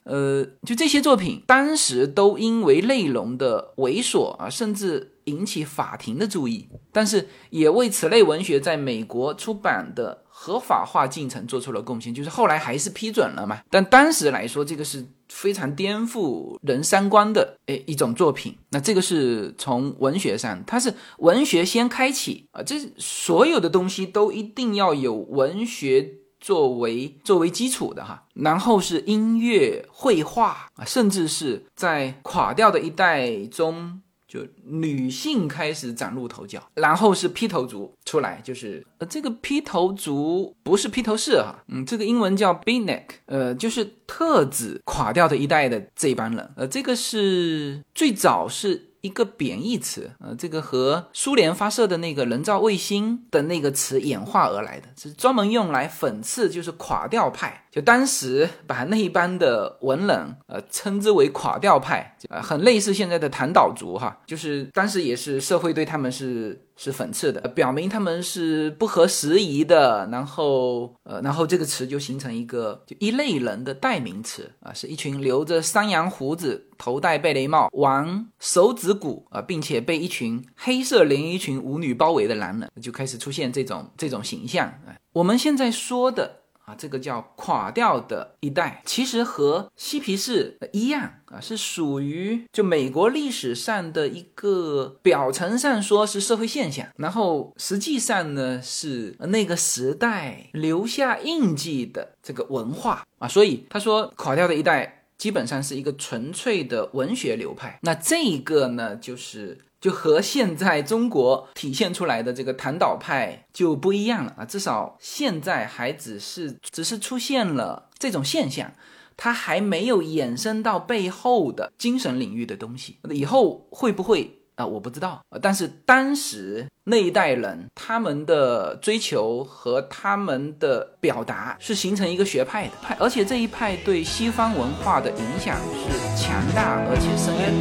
[SPEAKER 1] 呃，就这些作品，当时都因为内容的猥琐啊，甚至引起法庭的注意，但是也为此类文学在美国出版的。合法化进程做出了贡献，就是后来还是批准了嘛。但当时来说，这个是非常颠覆人三观的诶一种作品。那这个是从文学上，它是文学先开启啊，这所有的东西都一定要有文学作为作为基础的哈。然后是音乐、绘画啊，甚至是在垮掉的一代中。就女性开始崭露头角，然后是披头族出来，就是呃，这个披头族不是披头士哈，嗯，这个英文叫 beatnik，呃，就是特指垮掉的一代的这帮人，呃，这个是最早是。一个贬义词，呃，这个和苏联发射的那个人造卫星的那个词演化而来的，是专门用来讽刺，就是垮掉派，就当时把那一帮的文人，呃，称之为垮掉派，呃，很类似现在的弹岛族哈，就是当时也是社会对他们是。是讽刺的，表明他们是不合时宜的，然后，呃，然后这个词就形成一个就一类人的代名词啊，是一群留着山羊胡子、头戴贝雷帽、玩手指鼓啊，并且被一群黑色连衣裙舞女包围的男人，就开始出现这种这种形象啊。我们现在说的啊，这个叫垮掉的一代，其实和嬉皮士一样啊，是属于就美国历史上的一个表层上说是社会现象，然后实际上呢是那个时代留下印记的这个文化啊，所以他说垮掉的一代基本上是一个纯粹的文学流派，那这一个呢就是。就和现在中国体现出来的这个弹导派就不一样了啊，至少现在还只是只是出现了这种现象，它还没有衍生到背后的精神领域的东西，以后会不会？啊，我不知道，但是当时那一代人他们的追求和他们的表达是形成一个学派的派，而且这一派对西方文化的影响是强大而且深远。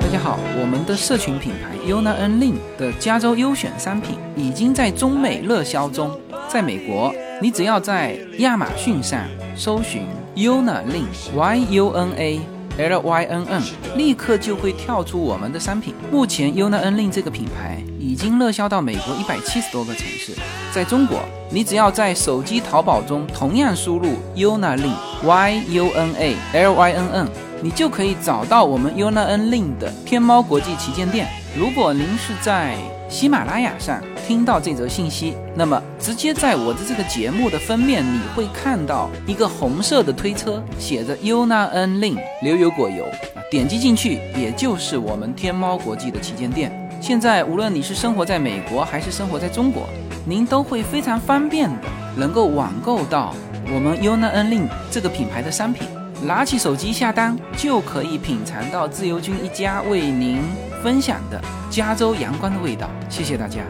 [SPEAKER 1] 大家好，我们的社群品牌 Yuna N Lin 的加州优选商品已经在中美热销中，在美国。你只要在亚马逊上搜寻 Yuna Lin Y U N A L Y N N，立刻就会跳出我们的商品。目前 Yuna Lin 这个品牌已经热销到美国一百七十多个城市。在中国，你只要在手机淘宝中同样输入 Yuna Lin Y U N A L Y N N，你就可以找到我们 Yuna Lin 的天猫国际旗舰店。如果您是在喜马拉雅上听到这则信息，那么直接在我的这个节目的封面，你会看到一个红色的推车，写着 Yuna N Lin 流油果油，点击进去，也就是我们天猫国际的旗舰店。现在无论你是生活在美国还是生活在中国，您都会非常方便的能够网购到我们 Una N Lin 这个品牌的商品。拿起手机下单，就可以品尝到自由军一家为您分享的加州阳光的味道。谢谢大家。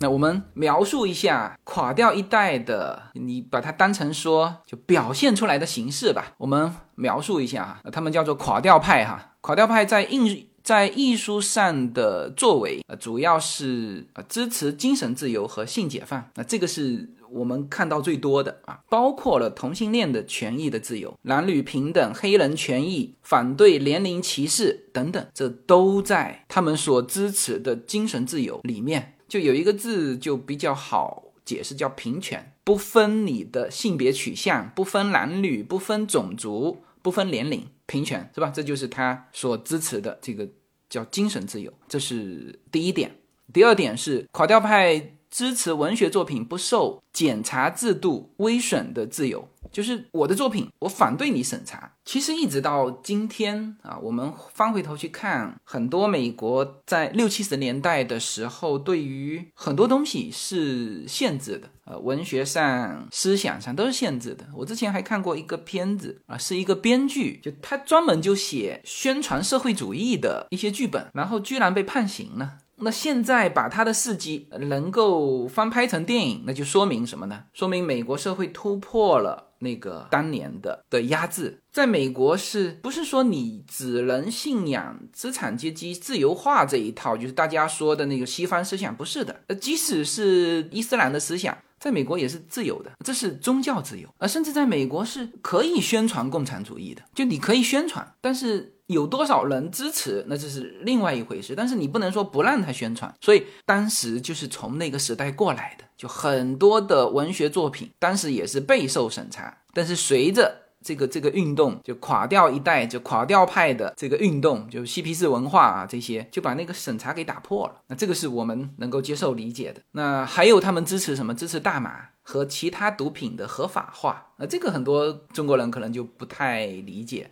[SPEAKER 1] 那我们描述一下垮掉一代的，你把它当成说就表现出来的形式吧。我们描述一下啊，他们叫做垮掉派哈。垮掉派在印在艺术上的作为，呃，主要是呃支持精神自由和性解放。那这个是。我们看到最多的啊，包括了同性恋的权益的自由、男女平等、黑人权益、反对年龄歧视等等，这都在他们所支持的精神自由里面。就有一个字就比较好解释，叫平权，不分你的性别取向，不分男女，不分种族，不分年龄，平权是吧？这就是他所支持的这个叫精神自由，这是第一点。第二点是垮掉派。支持文学作品不受检查制度威损的自由，就是我的作品，我反对你审查。其实一直到今天啊，我们翻回头去看，很多美国在六七十年代的时候，对于很多东西是限制的，呃，文学上、思想上都是限制的。我之前还看过一个片子啊，是一个编剧，就他专门就写宣传社会主义的一些剧本，然后居然被判刑了。那现在把他的事迹能够翻拍成电影，那就说明什么呢？说明美国社会突破了那个当年的的压制。在美国，是不是说你只能信仰资产阶级自由化这一套，就是大家说的那个西方思想？不是的，呃，即使是伊斯兰的思想，在美国也是自由的，这是宗教自由，呃，甚至在美国是可以宣传共产主义的，就你可以宣传，但是。有多少人支持，那这是另外一回事。但是你不能说不让他宣传，所以当时就是从那个时代过来的，就很多的文学作品当时也是备受审查。但是随着这个这个运动，就垮掉一代，就垮掉派的这个运动，就嬉皮士文化啊这些，就把那个审查给打破了。那这个是我们能够接受理解的。那还有他们支持什么？支持大麻和其他毒品的合法化。那这个很多中国人可能就不太理解。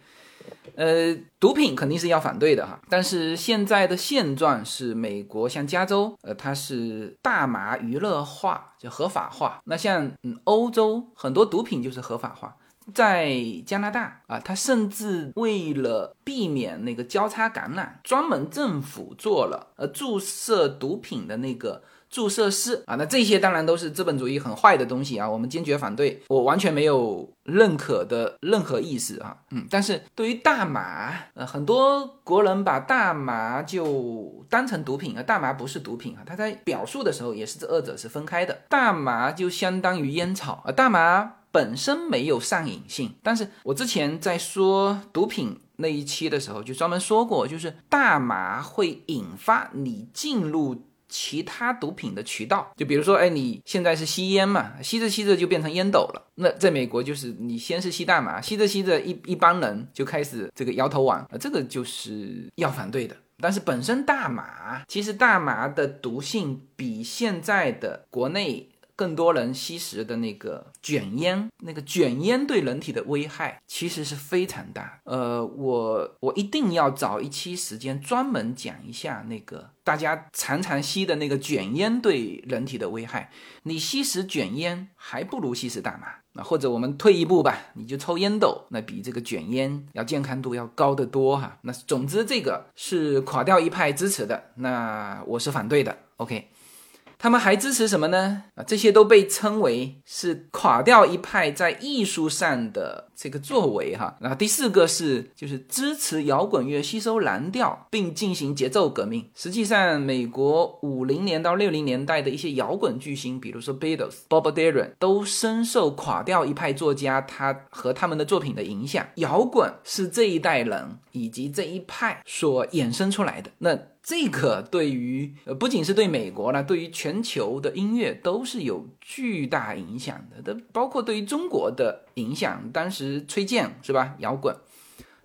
[SPEAKER 1] 呃，毒品肯定是要反对的哈，但是现在的现状是，美国像加州，呃，它是大麻娱乐化就合法化，那像嗯欧洲很多毒品就是合法化，在加拿大啊，它甚至为了避免那个交叉感染，专门政府做了呃注射毒品的那个。注射室啊，那这些当然都是资本主义很坏的东西啊，我们坚决反对，我完全没有认可的任何意思啊，嗯，但是对于大麻，呃，很多国人把大麻就当成毒品啊，大麻不是毒品啊，他在表述的时候也是这二者是分开的，大麻就相当于烟草啊，大麻本身没有上瘾性，但是我之前在说毒品。那一期的时候就专门说过，就是大麻会引发你进入其他毒品的渠道。就比如说，哎，你现在是吸烟嘛，吸着吸着就变成烟斗了。那在美国就是你先是吸大麻，吸着吸着一一帮人就开始这个摇头丸，啊，这个就是要反对的。但是本身大麻，其实大麻的毒性比现在的国内。更多人吸食的那个卷烟，那个卷烟对人体的危害其实是非常大。呃，我我一定要找一期时间专门讲一下那个大家常常吸的那个卷烟对人体的危害。你吸食卷烟还不如吸食大麻。那或者我们退一步吧，你就抽烟斗，那比这个卷烟要健康度要高得多哈。那总之这个是垮掉一派支持的，那我是反对的。OK。他们还支持什么呢？啊，这些都被称为是垮掉一派在艺术上的这个作为哈。然后第四个是就是支持摇滚乐吸收蓝调并进行节奏革命。实际上，美国五零年到六零年代的一些摇滚巨星，比如说 Beatles、Bob Dylan，都深受垮掉一派作家他和他们的作品的影响。摇滚是这一代人以及这一派所衍生出来的。那。这个对于呃不仅是对美国呢，对于全球的音乐都是有巨大影响的，的包括对于中国的影响。当时崔健是吧，摇滚，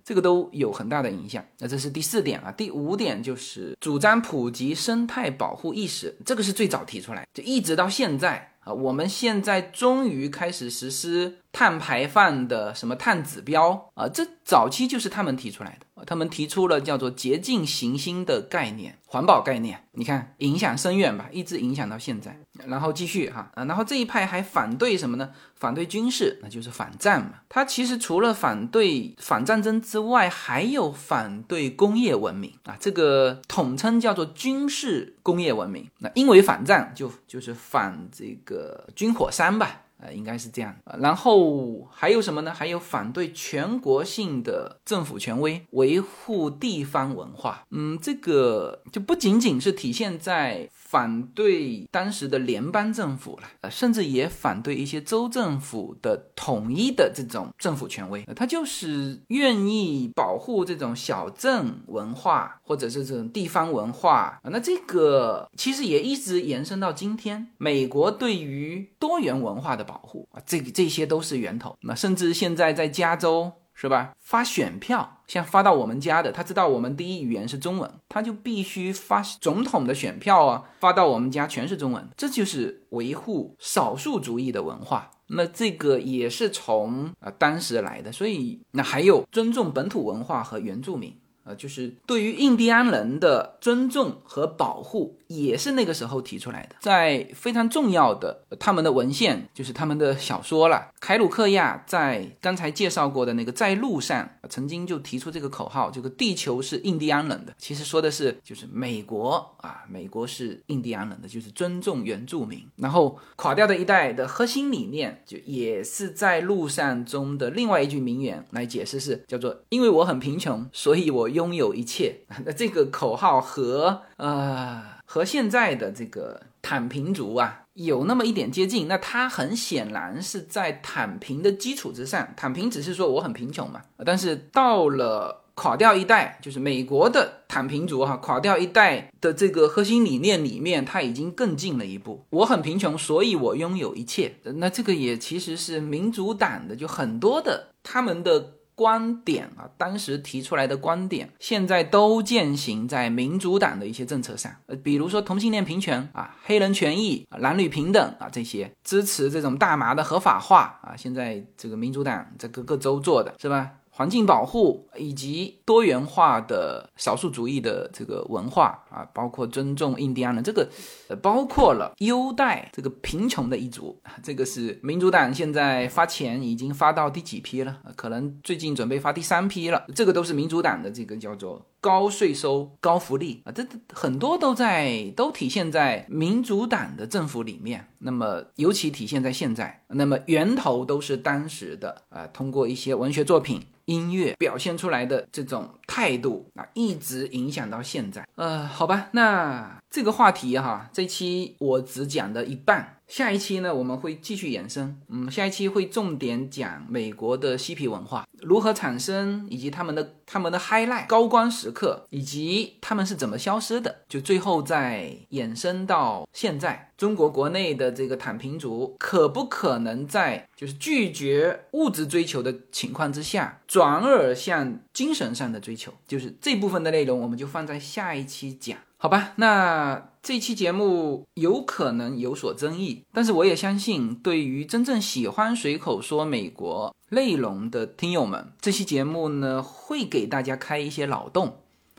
[SPEAKER 1] 这个都有很大的影响。那这是第四点啊，第五点就是主张普及生态保护意识，这个是最早提出来，就一直到现在啊，我们现在终于开始实施。碳排放的什么碳指标啊？这早期就是他们提出来的，他们提出了叫做洁净行星的概念，环保概念。你看影响深远吧，一直影响到现在。然后继续哈啊，然后这一派还反对什么呢？反对军事，那就是反战嘛。他其实除了反对反战争之外，还有反对工业文明啊，这个统称叫做军事工业文明。那因为反战，就就是反这个军火商吧。呃，应该是这样。然后还有什么呢？还有反对全国性的政府权威，维护地方文化。嗯，这个就不仅仅是体现在。反对当时的联邦政府了，呃，甚至也反对一些州政府的统一的这种政府权威，他就是愿意保护这种小镇文化或者是这种地方文化。那这个其实也一直延伸到今天，美国对于多元文化的保护啊，这这些都是源头。那甚至现在在加州。是吧？发选票，像发到我们家的，他知道我们第一语言是中文，他就必须发总统的选票啊，发到我们家全是中文，这就是维护少数族裔的文化。那这个也是从啊当时来的，所以那还有尊重本土文化和原住民。呃，就是对于印第安人的尊重和保护，也是那个时候提出来的。在非常重要的他们的文献，就是他们的小说了。凯鲁克亚在刚才介绍过的那个在路上，曾经就提出这个口号：这个地球是印第安人的。其实说的是，就是美国啊，美国是印第安人的，就是尊重原住民。然后垮掉的一代的核心理念，就也是在路上中的另外一句名言来解释，是叫做：因为我很贫穷，所以我。拥有一切，那这个口号和呃和现在的这个躺平族啊有那么一点接近。那他很显然是在躺平的基础之上，躺平只是说我很贫穷嘛。但是到了垮掉一代，就是美国的躺平族哈，垮掉一代的这个核心理念里面，他已经更进了一步。我很贫穷，所以我拥有一切。那这个也其实是民主党的，就很多的他们的。观点啊，当时提出来的观点，现在都践行在民主党的一些政策上。呃，比如说同性恋平权啊，黑人权益啊，男女平等啊，这些支持这种大麻的合法化啊，现在这个民主党在各个州做的是吧？环境保护以及多元化的少数主义的这个文化啊，包括尊重印第安人，这个呃，包括了优待这个贫穷的一族，这个是民主党现在发钱已经发到第几批了？可能最近准备发第三批了。这个都是民主党的这个叫做高税收、高福利啊，这很多都在都体现在民主党的政府里面。那么尤其体现在现在，那么源头都是当时的啊，通过一些文学作品。音乐表现出来的这种态度啊，一直影响到现在。呃，好吧，那这个话题哈，这期我只讲的一半。下一期呢，我们会继续延伸。嗯，下一期会重点讲美国的嬉皮文化如何产生，以及他们的他们的 highlight 高光时刻，以及他们是怎么消失的。就最后再延伸到现在，中国国内的这个躺平族可不可能在就是拒绝物质追求的情况之下，转而向精神上的追求？就是这部分的内容，我们就放在下一期讲。好吧，那这期节目有可能有所争议，但是我也相信，对于真正喜欢随口说美国内容的听友们，这期节目呢会给大家开一些脑洞，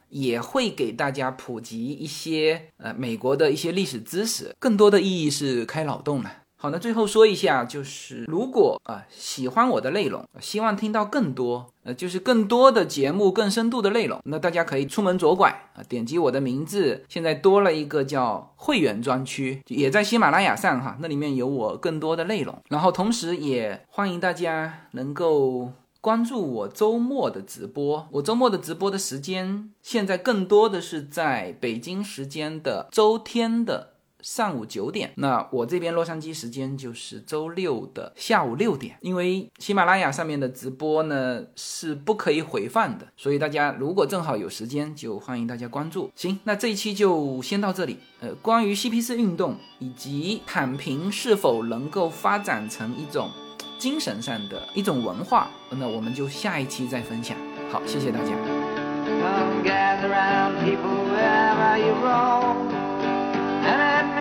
[SPEAKER 1] 也会给大家普及一些呃美国的一些历史知识，更多的意义是开脑洞了。好，那最后说一下，就是如果啊喜欢我的内容，希望听到更多，呃，就是更多的节目、更深度的内容，那大家可以出门左拐啊，点击我的名字，现在多了一个叫会员专区，也在喜马拉雅上哈，那里面有我更多的内容。然后同时也欢迎大家能够关注我周末的直播，我周末的直播的时间现在更多的是在北京时间的周天的。上午九点，那我这边洛杉矶时间就是周六的下午六点。因为喜马拉雅上面的直播呢是不可以回放的，所以大家如果正好有时间，就欢迎大家关注。行，那这一期就先到这里。呃，关于 CP 四运动以及躺平是否能够发展成一种精神上的一种文化，那我们就下一期再分享。好，谢谢大家。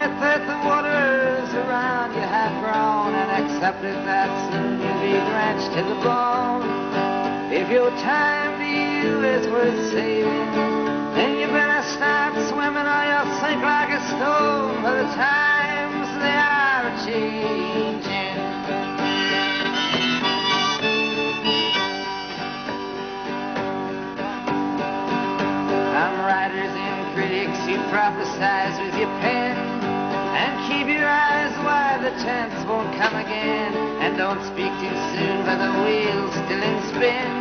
[SPEAKER 1] That the waters around you have grown and accepted that soon you'll be drenched to the bone. If your time to you is worth saving, then you better start swimming or you'll sink like a stone, for the times they are changing. Some writers and critics, you prophesize with your pen the chance won't come again. And don't speak too soon, for the wheel's still in spin.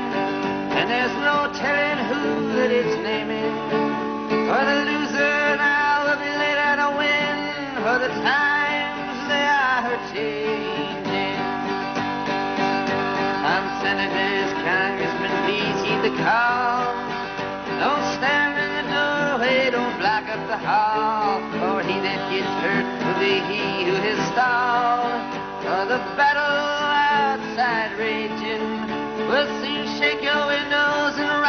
[SPEAKER 1] And there's no telling who that it's naming. For the loser now will be later to win. For the times they are changing. Some senators, congressmen, please heed the call. Don't stand in the doorway, don't block up the hall hurt will be he who is stalled. For the battle outside raging will soon shake your windows and